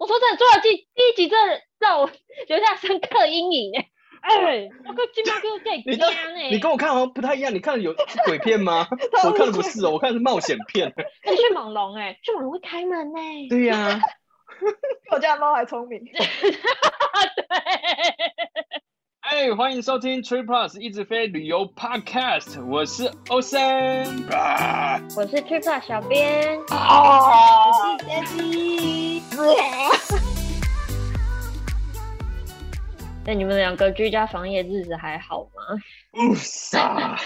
我说真的，《捉妖记》第一集真的让我留下深刻阴影哎。哎，我跟金毛哥在一样呢。你跟我看好像不太一样，你看的有鬼片吗？我看的不是哦，我看的是冒险片。是迅猛龙哎，迅猛龙会开门呢。对呀、我家的猫还聪明。对。哎，欢迎收听 Trip Plus 一直飞旅游 Podcast，我是欧森，啊、我是 Trip Plus 小编，啊、我是 Daddy。那你们两个居家防疫日子还好吗？不傻，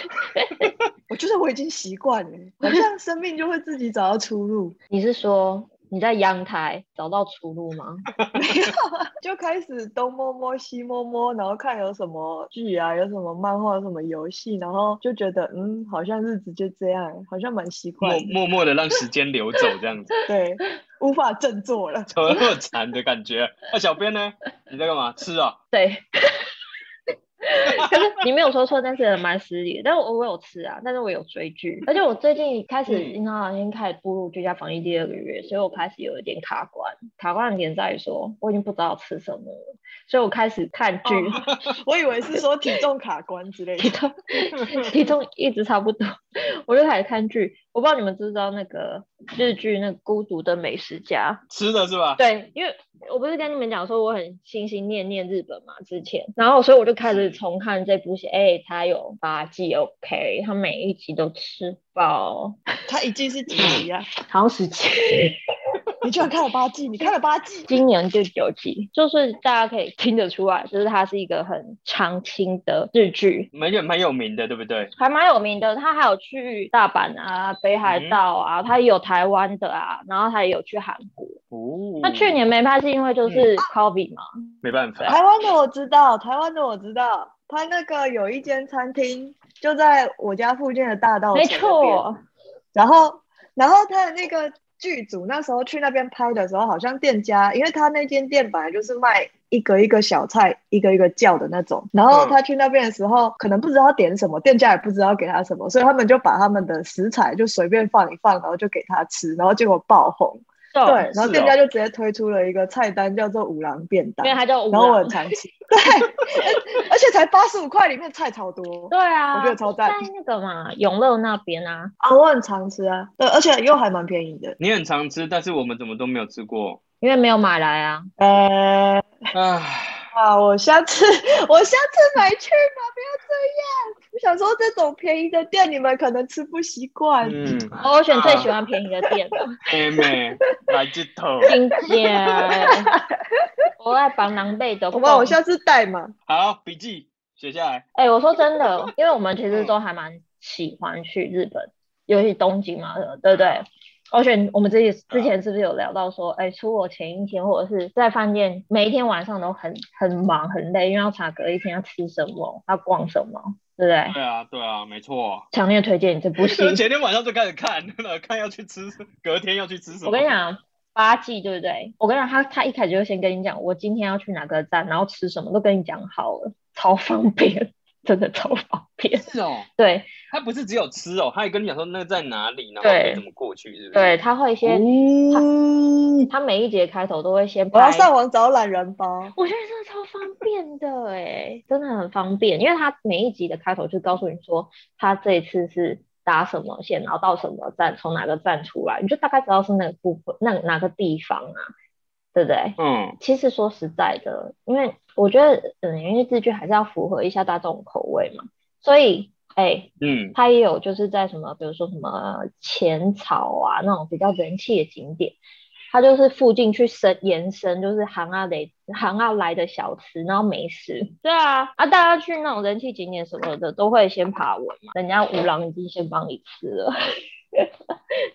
我觉得我已经习惯了，好像生命就会自己找到出路。你是说？你在阳台找到出路吗？没有，就开始东摸摸西摸摸，然后看有什么剧啊，有什么漫画，有什么游戏，然后就觉得嗯，好像日子就这样，好像蛮习惯。默默默的让时间流走这样子。对，无法振作了，怎么那么惨的感觉。那、啊、小编呢？你在干嘛？吃啊？对。可是你没有说错，但是蛮失礼。但是我我有吃啊，但是我有追剧，而且我最近开始，你看，已经开始步入居家防疫第二个月，所以我开始有一点卡关。卡关的点在于说，我已经不知道吃什么了，所以我开始看剧。哦、我以为是说体重卡关之类的，体重 体重一直差不多，我就开始看剧。我不知道你们知不知道那个日剧那个《孤独的美食家》，吃的是吧？对，因为我不是跟你们讲说我很心心念念日本嘛，之前，然后所以我就开始重看这部戏。哎、欸，它有八季，OK，它每一集都吃饱。它一季是几集啊？好像十集。你居然看了八季？你看了八季？今年就九季，就是大家可以听得出来，就是它是一个很长青的日剧，蛮有蛮有名的，对不对？还蛮有名的，他还有去大阪啊、北海道啊，他、嗯、也有台湾的啊，然后他也有去韩国。哦。那去年没拍是因为就是 COVID 嘛、嗯啊？没办法。台湾的我知道，台湾的我知道，他那个有一间餐厅就在我家附近的大道，没错。然后，然后他的那个。剧组那时候去那边拍的时候，好像店家，因为他那间店本来就是卖一个一个小菜，一个一个叫的那种。然后他去那边的时候，可能不知道点什么，店家也不知道给他什么，所以他们就把他们的食材就随便放一放，然后就给他吃，然后结果爆红。对，然后店家就直接推出了一个菜单，叫做五郎便当，因为它叫五郎，然后我很常吃。对，而且才八十五块，里面菜超多。对啊，我觉得超赞。在那个嘛，永乐那边啊，啊，我很常吃啊，对，而且又还蛮便宜的。你很常吃，但是我们怎么都没有吃过？因为没有买来啊。呃，唉。啊！我下次我下次买去嘛，不要这样。我想说，这种便宜的店，你们可能吃不习惯。嗯，我选最喜欢便宜的店了。妹妹，来这头。今天我爱帮狼狈的。好吧，我下次带嘛。好，笔记写下来。哎、欸，我说真的，因为我们其实都还蛮喜欢去日本，尤其东京嘛，对不对？而且我们之前之前是不是有聊到说，哎、欸，出国前一天或者是在饭店，每一天晚上都很很忙很累，因为要查隔一天要吃什么，要逛什么，对不对？对啊，对啊，没错。强烈推荐你这部戏。前天晚上就开始看，看要去吃，隔天要去吃什么。我跟你讲，八季对不对？我跟你讲，他他一开始就先跟你讲，我今天要去哪个站，然后吃什么都跟你讲好了，超方便。真的超方便，是哦，对，他不是只有吃哦，他也跟你讲说那个在哪里，然后怎么过去，是不是？对，他会先，哦、他他每一节开头都会先拍，我要上网找懒人包，我觉得真的超方便的哎，真的很方便，因为他每一集的开头就告诉你说他这一次是搭什么线，然后到什么站，从哪个站出来，你就大概知道是哪个部分，那哪个地方啊。对不对？嗯，其实说实在的，因为我觉得，嗯，因为日剧还是要符合一下大众口味嘛，所以，哎，嗯，它也有就是在什么，比如说什么浅草啊那种比较人气的景点，它就是附近去伸延伸，就是行啊来行啊来的小吃，然后美食，对啊，啊，大家去那种人气景点什么的，都会先爬文嘛，人家五郎已经先帮你吃了。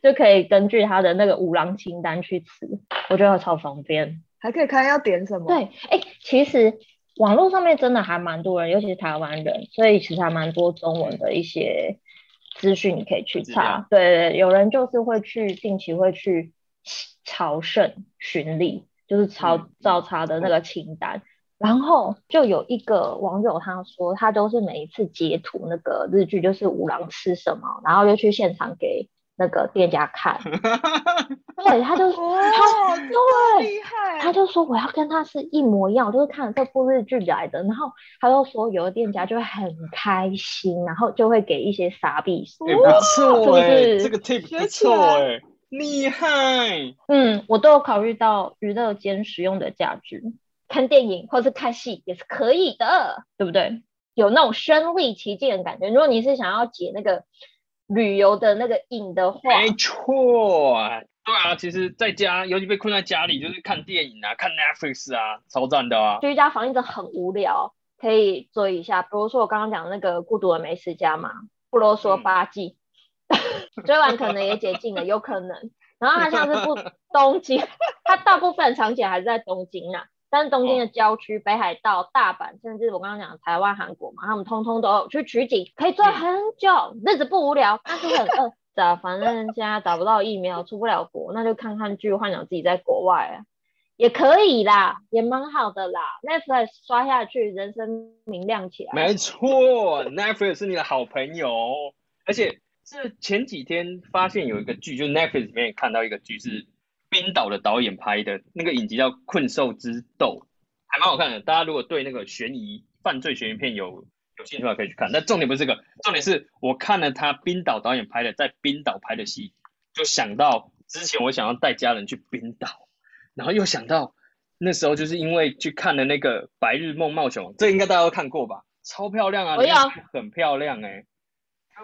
就可以根据他的那个五郎清单去吃，我觉得超方便，还可以看要点什么。对，哎、欸，其实网络上面真的还蛮多人，尤其是台湾人，所以其实还蛮多中文的一些资讯你可以去查。对对，有人就是会去定期会去朝圣巡礼，就是朝照查的那个清单。然后就有一个网友他说，他都是每一次截图那个日剧，就是五郎吃什么，然后就去现场给那个店家看，对，他就 说，他对，厉害，他就说我要跟他是一模一样，就是看了这部日剧来的，然后他就说有的店家就会很开心，然后就会给一些傻逼，欸、不错哎、欸，是？这个 tip 不错哎、欸，厉害，嗯，我都有考虑到娱乐兼实用的价值，看电影或是看戏也是可以的，对不对？有那种身临其境的感觉。如果你是想要解那个。旅游的那个瘾的话，没错，对啊，其实在家，尤其被困在家里，就是看电影啊，看 Netflix 啊，超赞的啊。居家防疫真的很无聊，可以追一下，比如说我刚刚讲那个《孤独的美食家》嘛，不啰嗦八季，嗯、追完可能也解禁了，有可能。然后它像是不 东京，它大部分场景还是在东京啊。但是东京的郊区、北海道、大阪，甚至我刚刚讲的台湾、韩国嘛，他们通通都有去取景，可以做很久，日子不无聊，但是很 饿。咋？反正现在找不到疫苗，出不了国，那就看看剧，幻想自己在国外啊，也可以啦，也蛮好的啦。Netflix 刷下去，人生明亮起来。没错，Netflix 是你的好朋友，而且是前几天发现有一个剧，就 Netflix 里面看到一个剧是。冰岛的导演拍的那个影集叫《困兽之斗》，还蛮好看的。大家如果对那个悬疑、犯罪悬疑片有有兴趣的话，可以去看。但重点不是这个，重点是我看了他冰岛导演拍的，在冰岛拍的戏，就想到之前我想要带家人去冰岛，然后又想到那时候就是因为去看了那个《白日梦冒险王》，这应该大家都看过吧？超漂亮啊！我要很漂亮哎、欸。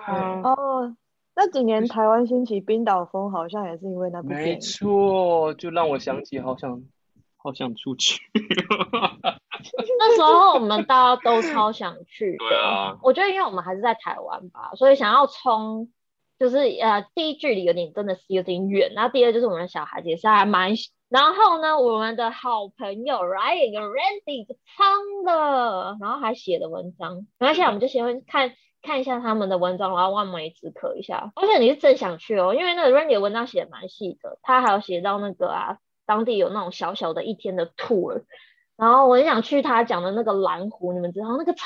哦。那几年台湾兴起冰岛风，好像也是因为那部电影。没错，就让我想起好想好想出去。那时候我们大家都超想去。对啊。我觉得因为我们还是在台湾吧，所以想要冲，就是呃，第一距离有点真的是有点远，然后第二就是我们的小孩子也是还蛮。然后呢，我们的好朋友 Ryan 跟 Randy 就唱了，然后还写了文章。然后现在我们就先看。看一下他们的文章，然后望梅止渴一下。而且你是真想去哦，因为那个 Randy 的文章写的蛮细的，他还有写到那个啊，当地有那种小小的一天的 tour。然后我很想去他讲的那个蓝湖，你们知道那个超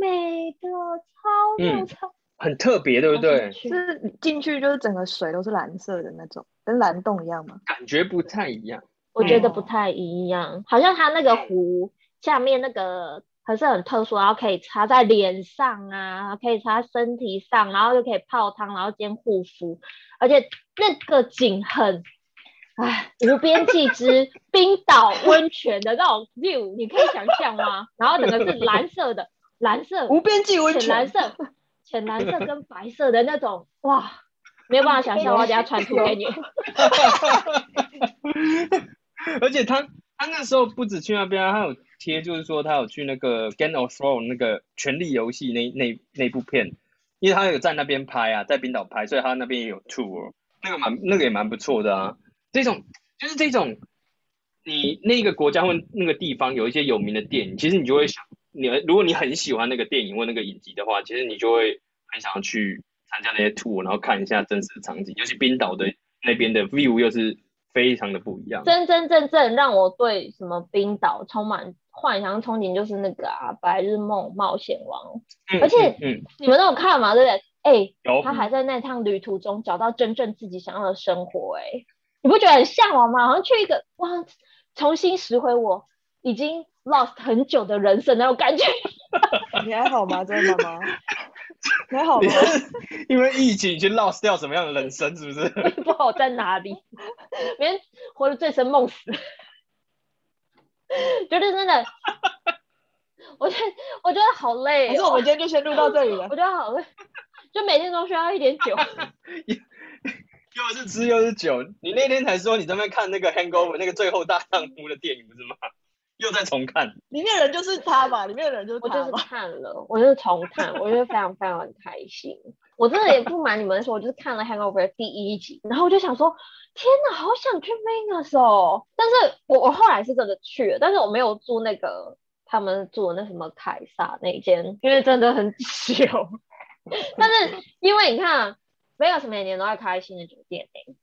美的，超美超、嗯、很特别，对不对？是进去就是整个水都是蓝色的那种，跟蓝洞一样吗？感觉不太一样，我觉得不太一样，嗯、好像他那个湖下面那个。还是很特殊，然后可以擦在脸上啊，可以擦身体上，然后又可以泡汤，然后兼护肤，而且那个景很，哎，无边际之 冰岛温泉的那种 view，你可以想象吗？然后整个是蓝色的，蓝色无边际温泉，浅蓝色，浅蓝色跟白色的那种，哇，没有办法想象，我等下传图给你。而且他他那时候不止去那边，他有。贴就是说他有去那个 Game of Thrones 那个权力游戏那那那部片，因为他有在那边拍啊，在冰岛拍，所以他那边也有 tour，那个蛮那个也蛮不错的啊。这种就是这种，你那个国家或那个地方有一些有名的电影，其实你就会想，你如果你很喜欢那个电影或那个影集的话，其实你就会很想要去参加那些 tour，然后看一下真实的场景，尤其冰岛的那边的 view 又是非常的不一样。真真正正让我对什么冰岛充满。幻想憧憬就是那个啊，《白日梦冒险王》嗯，而且、嗯嗯、你们都有看嘛？对不对？哎、欸，他还在那趟旅途中找到真正自己想要的生活、欸，哎，你不觉得很向往吗？好像去一个哇，重新拾回我已经 lost 很久的人生那种感觉。你还好吗？真的吗？你还好吗？因为疫情已经 lost 掉什么样的人生，是不是？不好在哪里？别人活得醉生梦死。觉得真的，我觉得我觉得好累、哦。可是我们今天就先录到这里了。我觉得好累，就每天都需要一点酒。又是吃又是酒。你那天才说你在那边看那个《Hangover》那个最后大丈夫的电影不是吗？又在重看。里面的人就是他吧？里面的人就是他。我就是看了，我就是重看，我觉得非常非常的开心。我真的也不瞒你们说，我就是看了《Hangover》第一集，然后我就想说。天哪，好想去 Vegas 哦！但是我我后来是真的去了，但是我没有住那个他们住的那什么凯撒那间，因为真的很久。但是因为你看，Vegas 每年都在开新的酒店诶。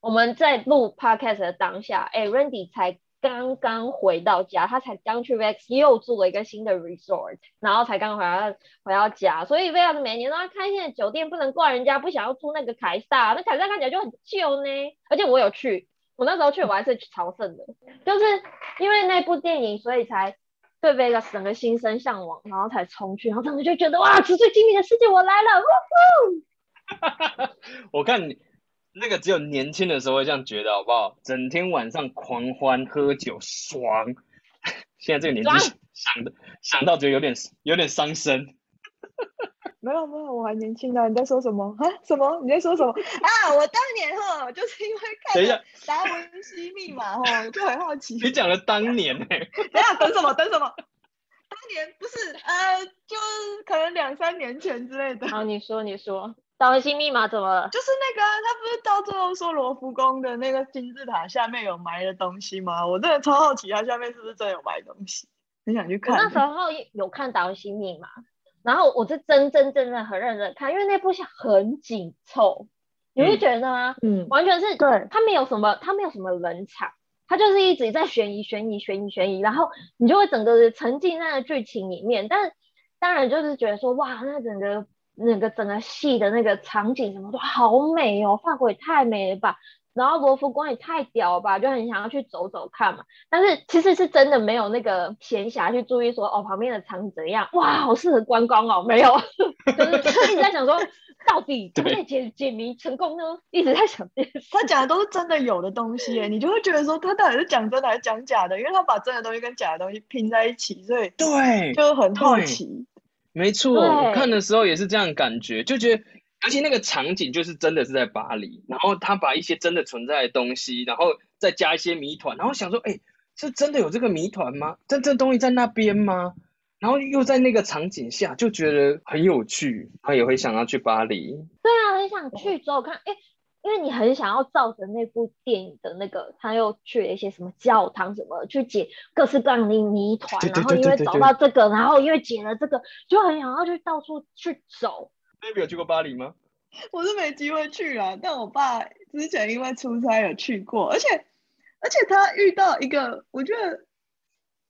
我们在录 Podcast 的当下，哎，Randy 才刚刚回到家，他才刚去 Vegas 又住了一个新的 resort，然后才刚回到回到家，所以 Vegas 每年都要开新的酒店，不能怪人家不想要住那个凯撒，那凯撒看起来就很旧呢。而且我有去，我那时候去我还是去朝圣的，就是因为那部电影，所以才对 Vegas 整个心生向往，然后才冲去，然后当时就觉得哇，纸醉金迷的世界我来了，呜呼！我看你。那个只有年轻的时候会这样觉得，好不好？整天晚上狂欢喝酒爽，现在这个年纪想的想到觉得有点有点伤身。没有没有，我还年轻啊！你在说什么 啊？什么？你在说什么啊？我当年哈就是因为看了达文西密码哈，就很好奇。你讲了当年呢、欸？等下等什么？等什么？当年不是呃，就可能两三年前之类的。好，你说你说。达文西密码怎么了？就是那个，他不是到最后说罗浮宫的那个金字塔下面有埋的东西吗？我真的超好奇，它下面是不是真的有埋东西？很想去看。那时候有看达文西密码，然后我是真真正正很认真看，因为那部戏很紧凑，你会觉得吗？嗯，完全是对，他没有什么，他没有什么冷场，他就是一直在悬疑、悬疑、悬疑、悬疑，然后你就会整个沉浸在那个剧情里面。但当然就是觉得说，哇，那整个。那个整个戏的那个场景什么都好美哦，法国也太美了吧，然后罗浮宫也太屌了吧，就很想要去走走看嘛。但是其实是真的没有那个闲暇去注意说哦，旁边的场景怎样，哇，好适合观光哦，没有，就是一直在想说 到底怎么解解解谜成功呢？一直在想这件事。他讲的都是真的有的东西耶，你就会觉得说他到底是讲真的还是讲假的？因为他把真的东西跟假的东西拼在一起，所以对，就很好奇。没错，我看的时候也是这样感觉，就觉得，而且那个场景就是真的是在巴黎，然后他把一些真的存在的东西，然后再加一些谜团，然后想说，哎，是真的有这个谜团吗？真正东西在那边吗？然后又在那个场景下，就觉得很有趣，他也会想要去巴黎。对啊，很想去之后看，哎。因为你很想要照着那部电影的那个，他又去了一些什么教堂什么，去解各式各样的谜团，然后因为找到这个，然后因为解了这个，就很想要去到处去走。Baby 有去过巴黎吗？我是没机会去啊，但我爸之前因为出差有去过，而且而且他遇到一个我觉得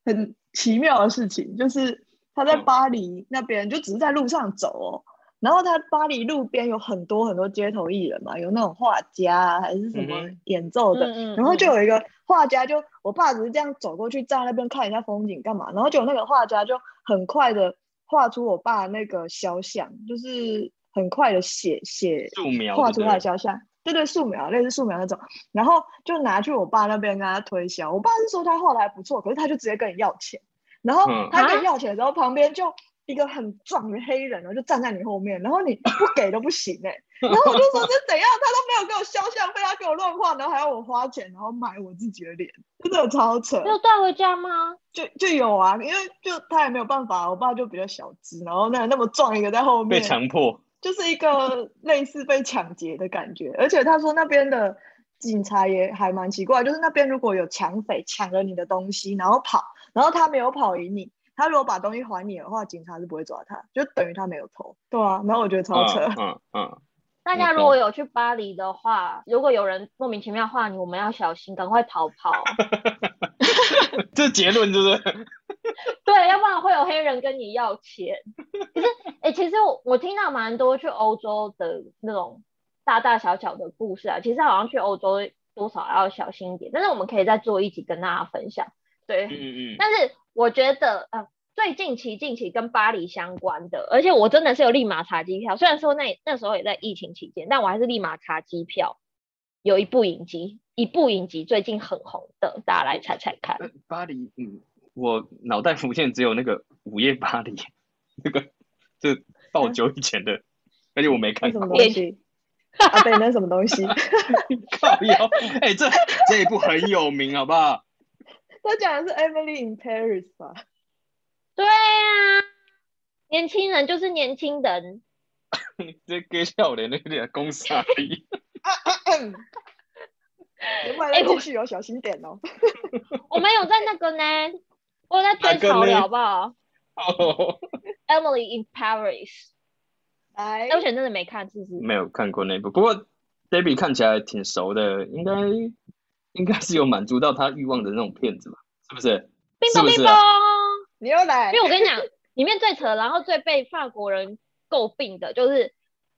很奇妙的事情，就是他在巴黎那边就只是在路上走哦。然后他巴黎路边有很多很多街头艺人嘛，有那种画家还是什么演奏的，嗯、然后就有一个画家就，就我爸只是这样走过去站在那边看一下风景干嘛，然后就那个画家就很快的画出我爸那个肖像，就是很快的写写素描画出他的肖像，对对，素描类似素描那种，然后就拿去我爸那边跟他推销，我爸是说他画的还不错，可是他就直接跟你要钱，然后他跟你要钱的时候旁边就。一个很壮的黑人，然后就站在你后面，然后你 不给都不行哎、欸，然后我就说这怎样，他都没有给我肖像，费他给我乱画，然后还要我花钱，然后买我自己的脸，真的超扯。没有带回家吗？就就有啊，因为就他也没有办法，我爸就比较小只，然后那那么壮一个在后面，被强迫，就是一个类似被抢劫的感觉。而且他说那边的警察也还蛮奇怪，就是那边如果有抢匪抢了你的东西，然后跑，然后他没有跑赢你。他如果把东西还你的话，警察是不会抓他，就等于他没有偷。对啊，然后我觉得超扯。嗯嗯。嗯，大家如果有去巴黎的话，如果有人莫名其妙画你，我们要小心，赶快逃跑。这结论就是。对，要不然会有黑人跟你要钱。可是，哎、欸，其实我我听到蛮多去欧洲的那种大大小小的故事啊，其实好像去欧洲多少要小心一点。但是我们可以再做一集跟大家分享。对，嗯嗯。但是。我觉得呃，最近期近期跟巴黎相关的，而且我真的是有立马查机票。虽然说那那时候也在疫情期间，但我还是立马查机票。有一部影集，一部影集最近很红的，大家来猜猜看。巴黎，嗯，我脑袋浮现只有那个《午夜巴黎》，那个就爆久以前的，而且我没看过。什么东西？啊，对，那什么东西？靠腰，哎、欸，这这一部很有名，好不好？他讲的是 Emily in Paris 吧？对啊，年轻人就是年轻人。这给笑脸那点公司而已。另外再继续有小心点哦。我没有在那个呢，我在追潮流，好不好？哦。Emily in Paris。哎，我以前真的没看，是不是？没有看过那部，不过 Debbie 看起来挺熟的，应该应该是有满足到他欲望的那种骗子吧？是不是？冰雹冰雹，你又来。因为我跟你讲，里面最扯，然后最被法国人诟病的就是。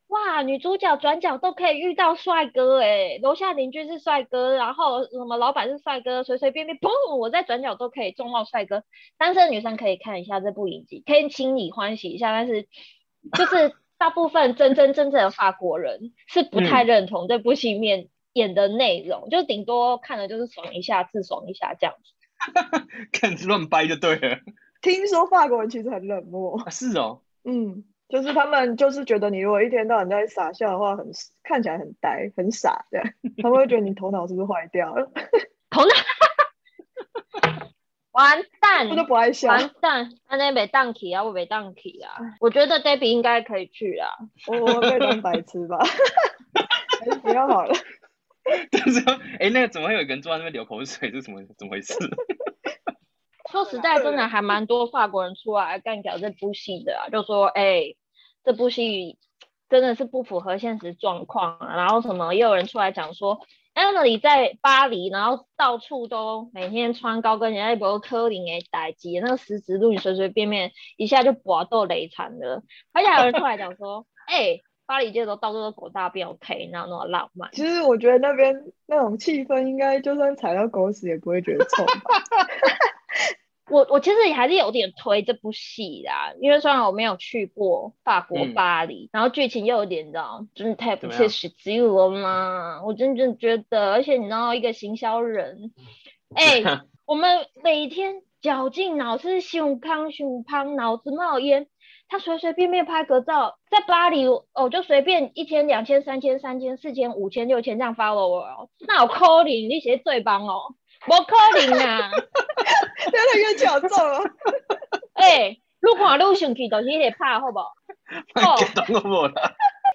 哇，女主角转角都可以遇到帅哥哎，楼下邻居是帅哥，然后什么老板是帅哥，随随便便砰，我在转角都可以撞到帅哥。单身女生可以看一下这部影集，可以心里欢喜一下，但是就是大部分真真正正的法国人是不太认同这部戏里面演的内容，嗯、就顶多看了就是爽一下，自爽一下这样子。看乱掰就对了。听说法国人其实很冷漠。啊、是哦。嗯。就是他们就是觉得你如果一天到晚在傻笑的话，很看起来很呆很傻这样，他们会觉得你头脑是不是坏掉了？头脑 完蛋，他都不爱笑，完蛋，那那没当起啊，我没当起啊。我觉得 Debbie 应该可以去啊，我我被当白痴吧，还是不要好了。但是说，哎，那个怎么会有一个人坐在那边流口水？是什么怎么回事？说实在，真的还蛮多法国人出来干掉这部戏的，就说哎、这部戏真的是不符合现实状况啊。然后什么，也有人出来讲说，Emily 在巴黎，然后到处都每天穿高跟鞋，那波科林诶打击，那个十字路你随随便便一下就搏到雷残了。而且还有人出来讲说，哎、巴黎街头到处都狗大便 OK，然后那么浪漫。其实我觉得那边那种气氛，应该就算踩到狗屎也不会觉得臭。我我其实也还是有点推这部戏啦，因为虽然我没有去过法国巴黎，嗯、然后剧情又有点，你知道，真的太不切实际了嘛。我真正觉得，而且你知道，一个行销人，哎、欸，我们每天绞尽脑汁，胸康胸胖，脑子冒烟，他随随便便拍个照，在巴黎哦，就随便一千、两千、三千、三千、四千、五千、六千这样 follow 我哦，那我 calling 你写最棒哦。不可能啊！真的越讲重了。哎、欸，如果路上去，就是得怕，好不好？哦，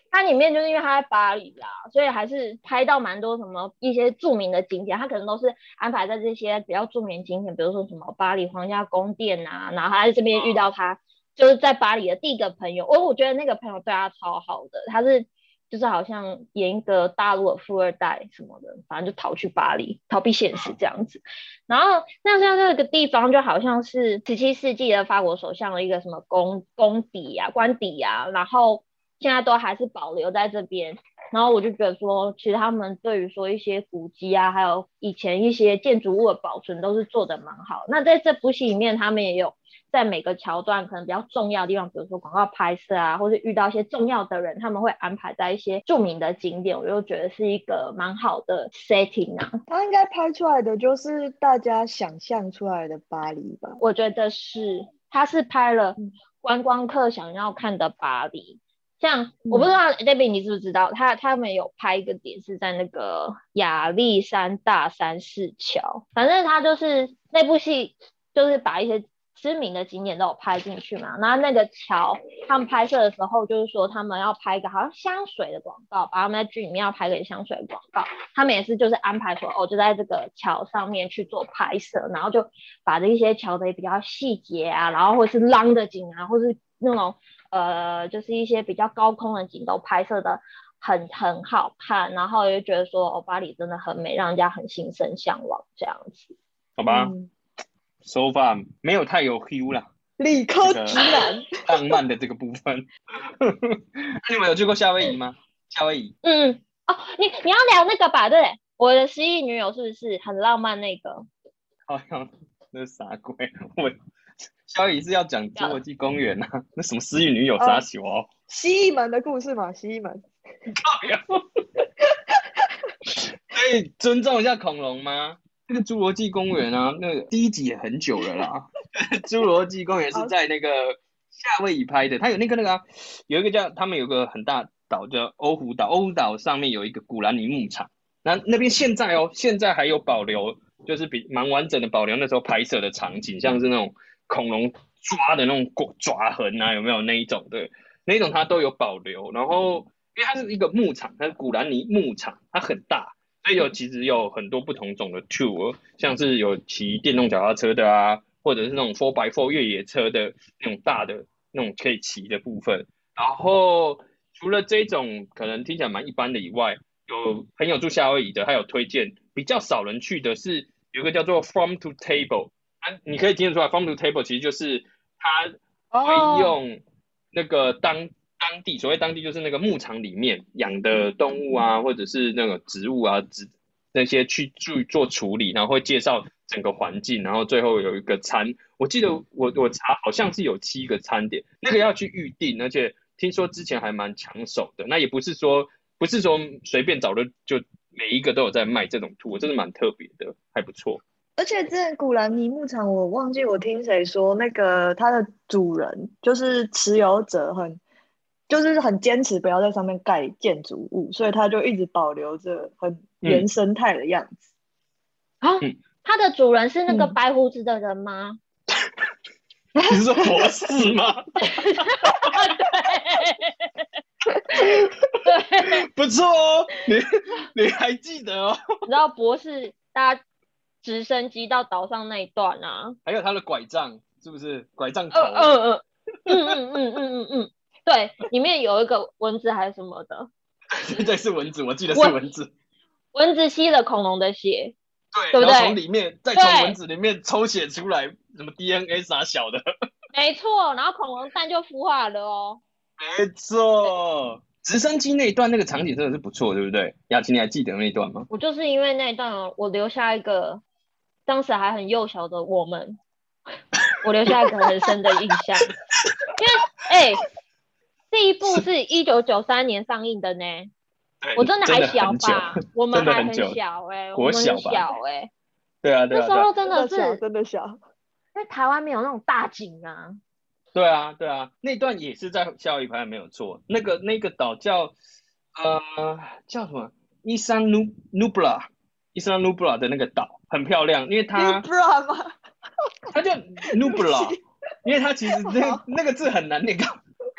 它里面就是因为它在巴黎啦，所以还是拍到蛮多什么一些著名的景点，它可能都是安排在这些比较著名景点，比如说什么巴黎皇家宫殿啊，然后他在这边遇到他，就是在巴黎的第一个朋友。我我觉得那个朋友对他超好的，他是。就是好像演一个大陆的富二代什么的，反正就逃去巴黎，逃避现实这样子。然后那像这个地方就好像是十七世纪的法国首相的一个什么宫宫邸啊、官邸啊，然后现在都还是保留在这边。然后我就觉得说，其实他们对于说一些古迹啊，还有以前一些建筑物的保存都是做得蛮好。那在这部戏里面，他们也有。在每个桥段可能比较重要的地方，比如说广告拍摄啊，或是遇到一些重要的人，他们会安排在一些著名的景点，我就觉得是一个蛮好的 setting 啊。他应该拍出来的就是大家想象出来的巴黎吧？我觉得是，他是拍了观光客想要看的巴黎。像我不知道 Debbie 你知不知道，他他们有拍一个点是在那个亚历山大三世桥，反正他就是那部戏就是把一些。知名的景点都有拍进去嘛，然后那个桥，他们拍摄的时候就是说他们要拍一个好像香水的广告，把他们在剧里面要拍个香水广告，他们也是就是安排说哦，就在这个桥上面去做拍摄，然后就把这一些桥的比较细节啊，然后或是浪的景啊，或是那种呃就是一些比较高空的景都拍摄的很很好看，然后又觉得说哦，巴黎真的很美，让人家很心生向往这样子。好吧。嗯 So far 没有太有 feel 啦，理科直男 浪漫的这个部分。那你们有去过夏威夷吗？夏威夷？嗯，哦，你你要聊那个吧？对，我的失忆女友是不是很浪漫那个？好像那是啥鬼？我 夏威夷是要讲侏罗纪公园啊？那什么失忆女友啥球哦？蜥蜴门的故事嘛，蜥蜴门。可以尊重一下恐龙吗？那个侏罗纪公园啊，那个第一集也很久了啦。侏罗纪公园是在那个夏威夷拍的，它有那个那个、啊，有一个叫他们有个很大岛叫欧胡岛，欧胡岛上面有一个古兰尼牧场，那那边现在哦，现在还有保留，就是比蛮完整的保留那时候拍摄的场景，像是那种恐龙抓的那种爪痕啊，有没有那一种的？那一种它都有保留。然后因为它是一个牧场，它是古兰尼牧场，它很大。所以有其实有很多不同种的 tour，像是有骑电动脚踏车的啊，或者是那种 four by four 越野车的那种大的那种可以骑的部分。然后除了这种可能听起来蛮一般的以外，有朋友住夏威夷的，他有推荐比较少人去的是有一个叫做 From to Table 啊，你可以听得出来，From to Table 其实就是他会用那个当当地所谓当地就是那个牧场里面养的动物啊，或者是那个植物啊植那些去去做处理，然后会介绍整个环境，然后最后有一个餐，我记得我我查好像是有七个餐点，那个要去预定，而且听说之前还蛮抢手的，那也不是说不是说随便找的就。每一个都有在卖这种兔，真的蛮特别的，还不错。而且之前古兰尼牧场，我忘记我听谁说，那个它的主人就是持有者很，就是很坚持不要在上面盖建筑物，所以它就一直保留着很原生态的样子。啊、嗯，它的主人是那个白胡子的人吗？嗯、你是说博士吗？对，不错哦，你你还记得哦？你知道博士搭直升机到岛上那一段啊？还有他的拐杖，是不是拐杖头？嗯嗯嗯嗯嗯嗯嗯嗯，对，里面有一个蚊子还是什么的？对，是蚊子，我记得是蚊子。蚊子吸了恐龙的血，对，对不对？从里面再从蚊子里面抽血出来，什么 DNA 啥小的？没错，然后恐龙蛋就孵化了哦。没错，直升机那一段那个场景真的是不错，对不对？雅琪，你还记得那一段吗？我就是因为那一段，我留下一个当时还很幼小的我们，我留下一个很深的印象。因为哎，这一部是一九九三年上映的呢，我真的还小吧？我们还很小哎、欸，我们很小哎、欸，对啊，对啊，那时候真的是真的小，因为台湾没有那种大景啊。对啊，对啊，那段也是在夏威夷拍，没有错。那个那个岛叫呃叫什么？伊桑努努布拉，伊桑努布拉的那个岛很漂亮，因为它它叫努布拉，因为它其实那那个字很难念，不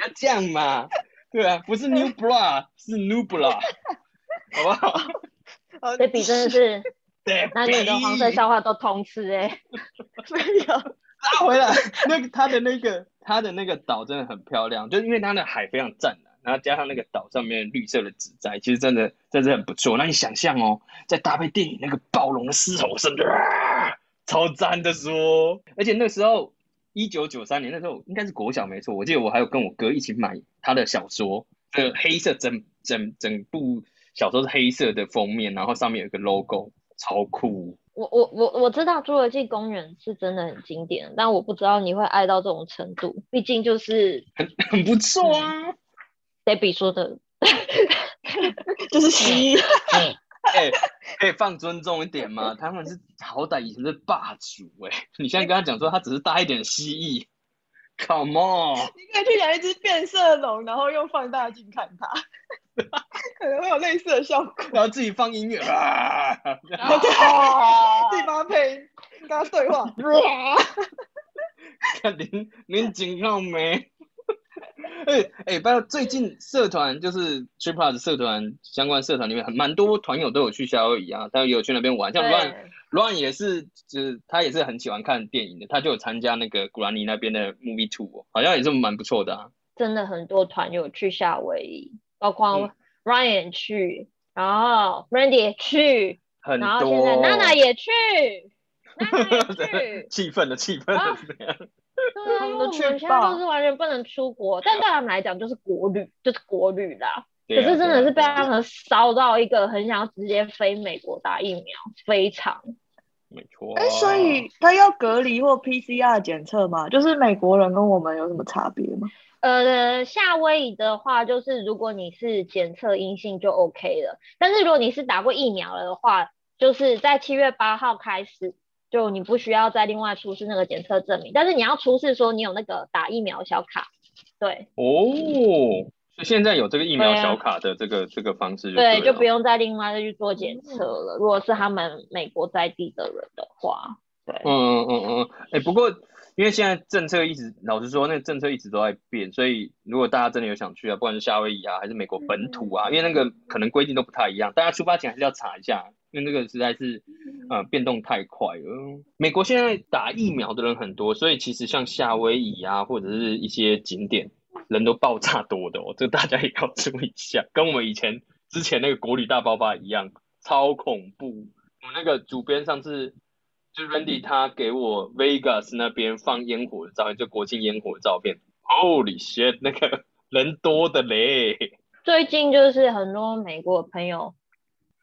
要这样嘛。对啊，不是 New Bra，是 new bra，好不好？这笔真的是，对，那你的黄色笑话都通吃哎、欸，没有拉回来，那个他的那个。他的那个岛真的很漂亮，就是因为它的海非常湛蓝，然后加上那个岛上面绿色的植栽，其实真的真的很不错。那你想象哦，再搭配电影那个暴龙的嘶吼声，啊，超赞的说。而且那时候一九九三年那时候应该是国小没错，我记得我还有跟我哥一起买他的小说，这个黑色整整整部小说是黑色的封面，然后上面有一个 logo，超酷。我我我我知道《侏罗纪公园》是真的很经典，但我不知道你会爱到这种程度。毕竟就是很很不错啊。Debbie 说的 就是蜥蜴。哎，可以放尊重一点吗？他们是好歹以前是霸主哎、欸，你现在跟他讲说他只是大一点蜥蜴，Come on！你可以去养一只变色龙，然后用放大镜看它。可能会有类似的效果，然后自己放音乐啊，然后自己帮他配音，跟他对话。看您您警告没？哎哎，包括最近社团就是 TripPlus 社团相关社团里面，很蛮多团友都有去夏威夷啊，他有去那边玩。像 Ryan Ryan 也是，就是他也是很喜欢看电影的，他就有参加那个古兰尼那边的 Movie Tour，好像也是蛮不错的啊。真的很多团友去夏威夷。包括 Ryan 去，嗯、然后 Randy 也去，很多，然后现在 Nana 也去，Nana 也去，气氛的气氛是怎么样？对啊，因为我们现在都是完全不能出国，但对他们来讲就是国旅，就是国旅啦。可是真的是被他们烧到一个很想要直接飞美国打疫苗，非常。没错。哎，所以他要隔离或 PCR 检测吗？就是美国人跟我们有什么差别吗？呃，夏威夷的话，就是如果你是检测阴性就 OK 了。但是如果你是打过疫苗了的话，就是在七月八号开始，就你不需要再另外出示那个检测证明，但是你要出示说你有那个打疫苗小卡。对。哦，所以现在有这个疫苗小卡的这个、啊、这个方式就对，就不用再另外再去做检测了。如果是他们美国在地的人的话，对。嗯嗯嗯嗯，哎、欸，不过。因为现在政策一直，老实说，那个政策一直都在变，所以如果大家真的有想去啊，不管是夏威夷啊，还是美国本土啊，因为那个可能规定都不太一样，大家出发前还是要查一下，因为那个实在是，呃，变动太快了。美国现在打疫苗的人很多，所以其实像夏威夷啊，或者是一些景点，人都爆炸多的哦，这大家也要注意一下，跟我们以前之前那个国旅大爆发一样，超恐怖。我那个主编上次就 Randy 他给我 Vegas 那边放烟火的照片，就国庆烟火的照片，Holy shit，那个人多的嘞。最近就是很多美国朋友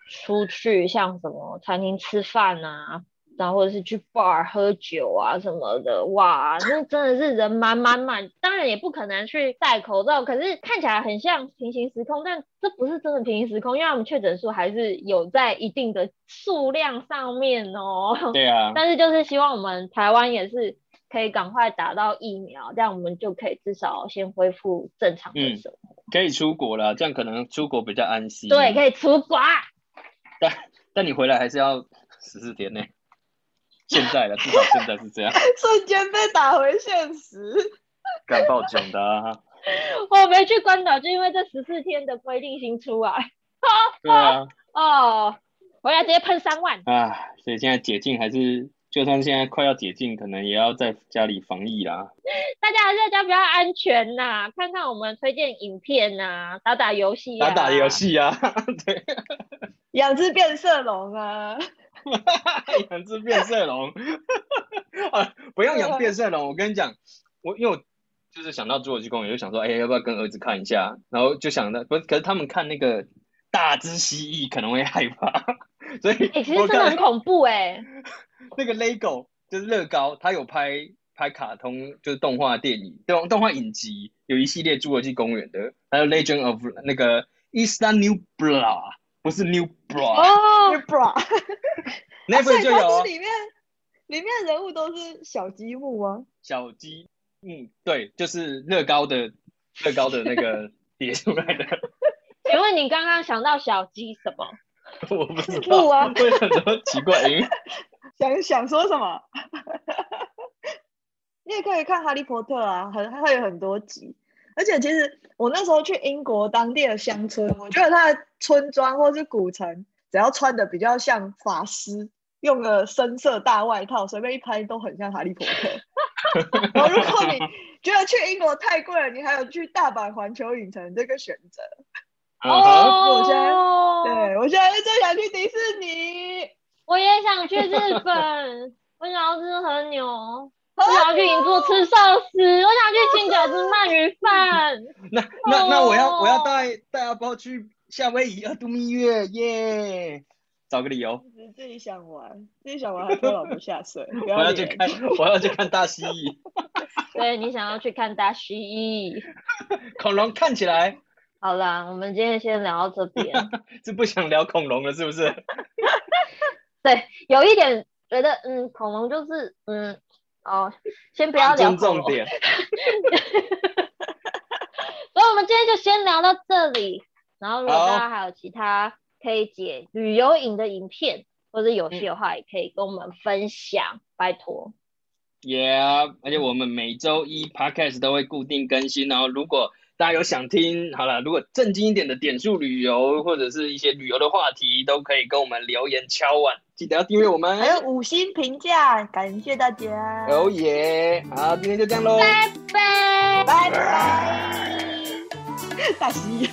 出去，像什么餐厅吃饭啊。然后或者是去 bar 喝酒啊什么的，哇，那真的是人满满满。当然也不可能去戴口罩，可是看起来很像平行时空，但这不是真的平行时空，因为我们确诊数还是有在一定的数量上面哦。对啊。但是就是希望我们台湾也是可以赶快打到疫苗，这样我们就可以至少先恢复正常的生活。嗯，可以出国了，这样可能出国比较安心。对，可以出国。但但你回来还是要十四天呢。现在的至少现在是这样，瞬间被打回现实，敢报警的啊！我没去关岛，就因为这十四天的规定新出来。对啊，哦，回来直接喷三万啊！所以现在解禁还是，就算现在快要解禁，可能也要在家里防疫啦。大家还是在家比较安全呐、啊，看看我们推荐影片呐、啊，打打游戏、啊，打打游戏啊，对，养只变色龙啊。养只变色龙啊！不用养变色龙，我跟你讲，我因为我就是想到侏罗纪公园，就想说，哎、欸，要不要跟儿子看一下？然后就想到，不是，可是他们看那个大只蜥蜴可能会害怕，所以、欸、其实真的很恐怖哎、欸。那个 LEGO 就是乐高，他有拍拍卡通，就是动画电影，动动画影集，有一系列侏罗纪公园的，还有 Legend of 那个 Isla Nublar。不是 New Bra 哦，New Bra，那份就有。里面里面人物都是小积木啊？小积，嗯，对，就是乐高的乐高的那个 叠出来的。请问你刚刚想到小鸡什么？我不知道啊，为什么奇怪？想想说什么？你也可以看《哈利波特》啊，很它会有很多集。而且其实我那时候去英国当地的乡村，我觉得它的村庄或是古城，只要穿的比较像法师，用个深色大外套，随便一拍都很像哈利波特。然后如果你觉得去英国太贵了，你还有去大阪环球影城这个选择。哦、uh，huh. 我现在对我现在最想去迪士尼，我也想去日本，我想要吃和牛。我想要去银座吃寿司，我想去清饺子鳗鱼饭。那那那我要我要带带阿包去夏威夷啊度蜜月耶！找个理由。自己想玩，自己想玩还拖老婆下水。我要去看，我要去看大蜥蜴。对，你想要去看大蜥蜴。恐龙看起来。好啦，我们今天先聊到这边。是不想聊恐龙了，是不是？对，有一点觉得，嗯，恐龙就是，嗯。哦，先不要聊重点。所以，我们今天就先聊到这里。然后，如果大家还有其他可以解旅游影的影片或者游戏的话，也可以跟我们分享，拜托。Yeah，而且我们每周一 Podcast 都会固定更新。然后，如果大家有想听，好了，如果正经一点的点数旅游或者是一些旅游的话题，都可以跟我们留言敲碗，记得要订阅我们，还有五星评价，感谢大家。哦耶，好，今天就这样喽，拜拜，拜拜，大西。